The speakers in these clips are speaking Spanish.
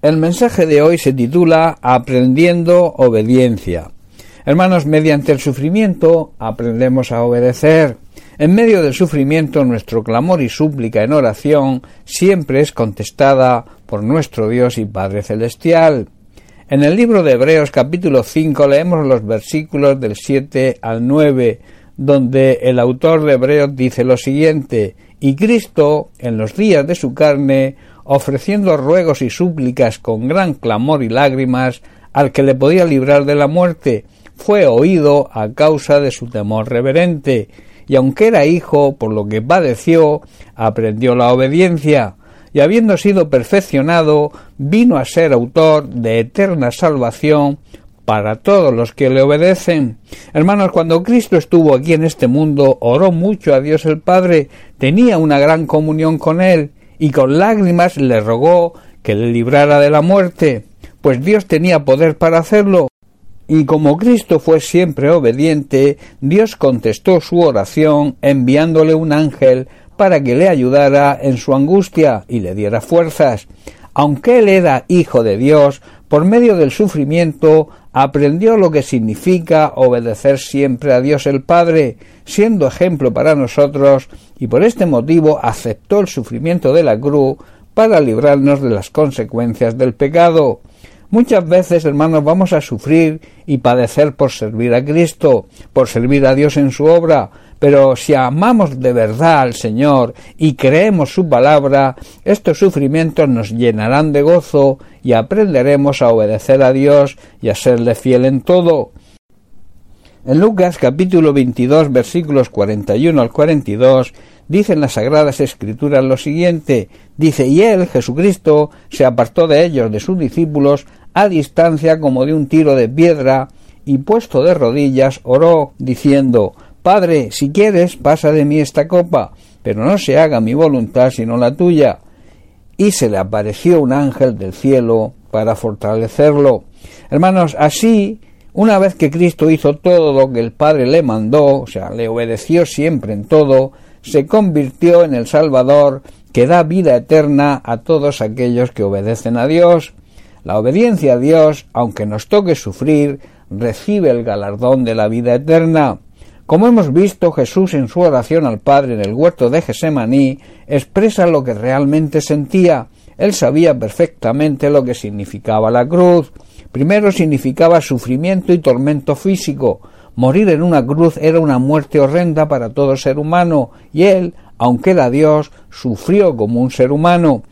El mensaje de hoy se titula Aprendiendo obediencia. Hermanos, mediante el sufrimiento aprendemos a obedecer. En medio del sufrimiento nuestro clamor y súplica en oración siempre es contestada por nuestro Dios y Padre Celestial. En el libro de Hebreos capítulo 5 leemos los versículos del 7 al 9, donde el autor de Hebreos dice lo siguiente, y Cristo, en los días de su carne, ofreciendo ruegos y súplicas con gran clamor y lágrimas al que le podía librar de la muerte, fue oído a causa de su temor reverente, y aunque era hijo, por lo que padeció, aprendió la obediencia, y habiendo sido perfeccionado, vino a ser autor de eterna salvación para todos los que le obedecen. Hermanos, cuando Cristo estuvo aquí en este mundo, oró mucho a Dios el Padre, tenía una gran comunión con Él, y con lágrimas le rogó que le librara de la muerte, pues Dios tenía poder para hacerlo. Y como Cristo fue siempre obediente, Dios contestó su oración enviándole un ángel para que le ayudara en su angustia y le diera fuerzas. Aunque él era hijo de Dios, por medio del sufrimiento aprendió lo que significa obedecer siempre a Dios el Padre, siendo ejemplo para nosotros, y por este motivo aceptó el sufrimiento de la cruz para librarnos de las consecuencias del pecado. Muchas veces, hermanos, vamos a sufrir y padecer por servir a Cristo, por servir a Dios en su obra, pero si amamos de verdad al Señor y creemos su palabra, estos sufrimientos nos llenarán de gozo y aprenderemos a obedecer a Dios y a serle fiel en todo. En Lucas capítulo 22 versículos 41 al 42 dicen las sagradas escrituras lo siguiente dice y él Jesucristo se apartó de ellos de sus discípulos a distancia como de un tiro de piedra y puesto de rodillas oró diciendo Padre, si quieres, pasa de mí esta copa, pero no se haga mi voluntad sino la tuya. Y se le apareció un ángel del cielo para fortalecerlo. Hermanos, así, una vez que Cristo hizo todo lo que el Padre le mandó, o sea, le obedeció siempre en todo, se convirtió en el Salvador que da vida eterna a todos aquellos que obedecen a Dios. La obediencia a Dios, aunque nos toque sufrir, recibe el galardón de la vida eterna. Como hemos visto, Jesús en su oración al Padre en el huerto de Gesemaní expresa lo que realmente sentía. Él sabía perfectamente lo que significaba la cruz. Primero significaba sufrimiento y tormento físico. Morir en una cruz era una muerte horrenda para todo ser humano, y él, aunque era Dios, sufrió como un ser humano.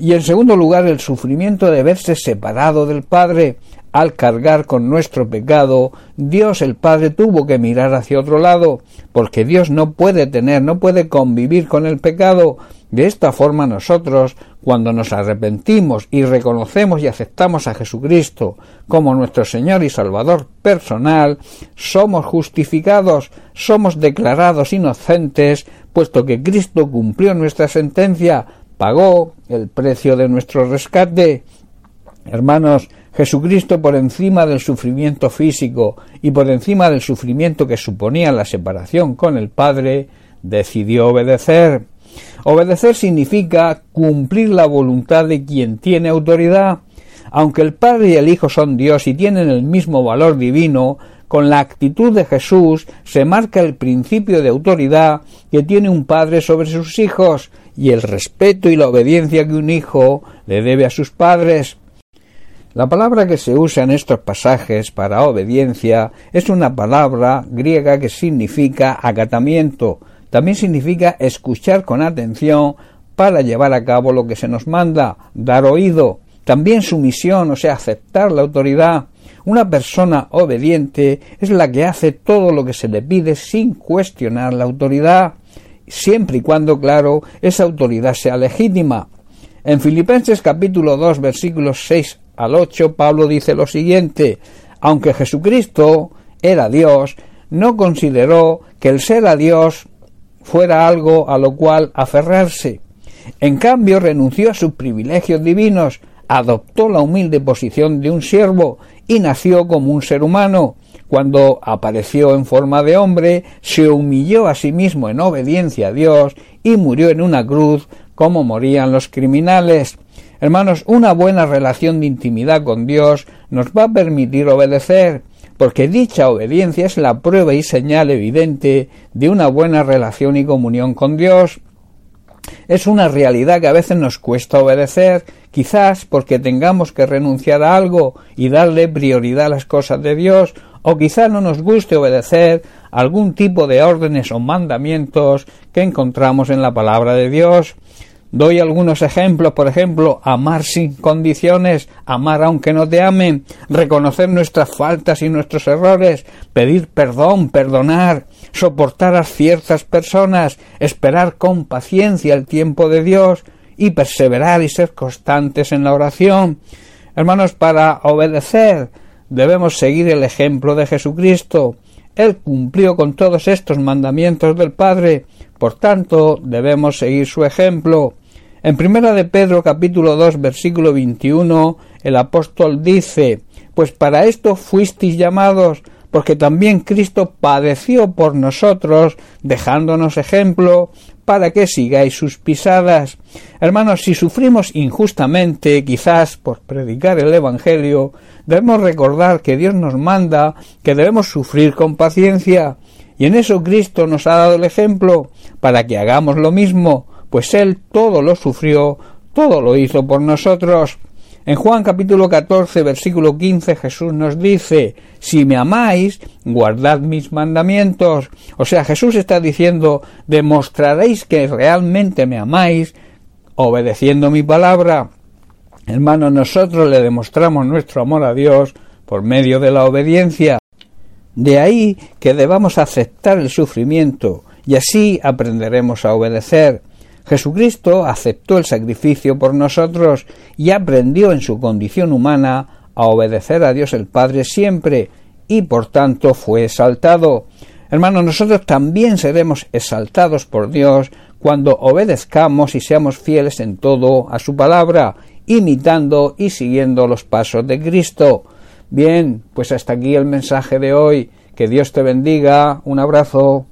Y en segundo lugar, el sufrimiento de verse separado del Padre. Al cargar con nuestro pecado, Dios el Padre tuvo que mirar hacia otro lado, porque Dios no puede tener, no puede convivir con el pecado. De esta forma nosotros, cuando nos arrepentimos y reconocemos y aceptamos a Jesucristo como nuestro Señor y Salvador personal, somos justificados, somos declarados inocentes, puesto que Cristo cumplió nuestra sentencia, pagó el precio de nuestro rescate. Hermanos, Jesucristo por encima del sufrimiento físico y por encima del sufrimiento que suponía la separación con el Padre, decidió obedecer. Obedecer significa cumplir la voluntad de quien tiene autoridad. Aunque el Padre y el Hijo son Dios y tienen el mismo valor divino, con la actitud de Jesús se marca el principio de autoridad que tiene un padre sobre sus hijos y el respeto y la obediencia que un hijo le debe a sus padres. La palabra que se usa en estos pasajes para obediencia es una palabra griega que significa acatamiento, también significa escuchar con atención para llevar a cabo lo que se nos manda, dar oído, también sumisión, o sea, aceptar la autoridad. Una persona obediente es la que hace todo lo que se le pide sin cuestionar la autoridad, siempre y cuando, claro, esa autoridad sea legítima. En Filipenses capítulo 2 versículos 6 al 8 Pablo dice lo siguiente aunque Jesucristo era Dios, no consideró que el ser a Dios fuera algo a lo cual aferrarse. En cambio, renunció a sus privilegios divinos, adoptó la humilde posición de un siervo y nació como un ser humano. Cuando apareció en forma de hombre, se humilló a sí mismo en obediencia a Dios y murió en una cruz como morían los criminales. Hermanos, una buena relación de intimidad con Dios nos va a permitir obedecer, porque dicha obediencia es la prueba y señal evidente de una buena relación y comunión con Dios. Es una realidad que a veces nos cuesta obedecer, quizás porque tengamos que renunciar a algo y darle prioridad a las cosas de Dios, o quizás no nos guste obedecer algún tipo de órdenes o mandamientos que encontramos en la palabra de Dios. Doy algunos ejemplos, por ejemplo, amar sin condiciones, amar aunque no te amen, reconocer nuestras faltas y nuestros errores, pedir perdón, perdonar, soportar a ciertas personas, esperar con paciencia el tiempo de Dios y perseverar y ser constantes en la oración. Hermanos, para obedecer debemos seguir el ejemplo de Jesucristo. Él cumplió con todos estos mandamientos del Padre, por tanto debemos seguir su ejemplo. En primera de Pedro capítulo 2 versículo 21 el apóstol dice Pues para esto fuisteis llamados, porque también Cristo padeció por nosotros, dejándonos ejemplo, para que sigáis sus pisadas. Hermanos, si sufrimos injustamente, quizás por predicar el Evangelio, debemos recordar que Dios nos manda que debemos sufrir con paciencia, y en eso Cristo nos ha dado el ejemplo, para que hagamos lo mismo, pues Él todo lo sufrió, todo lo hizo por nosotros. En Juan capítulo 14, versículo 15, Jesús nos dice, si me amáis, guardad mis mandamientos. O sea, Jesús está diciendo, demostraréis que realmente me amáis, obedeciendo mi palabra. Hermanos, nosotros le demostramos nuestro amor a Dios por medio de la obediencia. De ahí que debamos aceptar el sufrimiento y así aprenderemos a obedecer. Jesucristo aceptó el sacrificio por nosotros y aprendió en su condición humana a obedecer a Dios el Padre siempre y por tanto fue exaltado. Hermanos, nosotros también seremos exaltados por Dios cuando obedezcamos y seamos fieles en todo a su palabra, imitando y siguiendo los pasos de Cristo. Bien, pues hasta aquí el mensaje de hoy. Que Dios te bendiga. Un abrazo.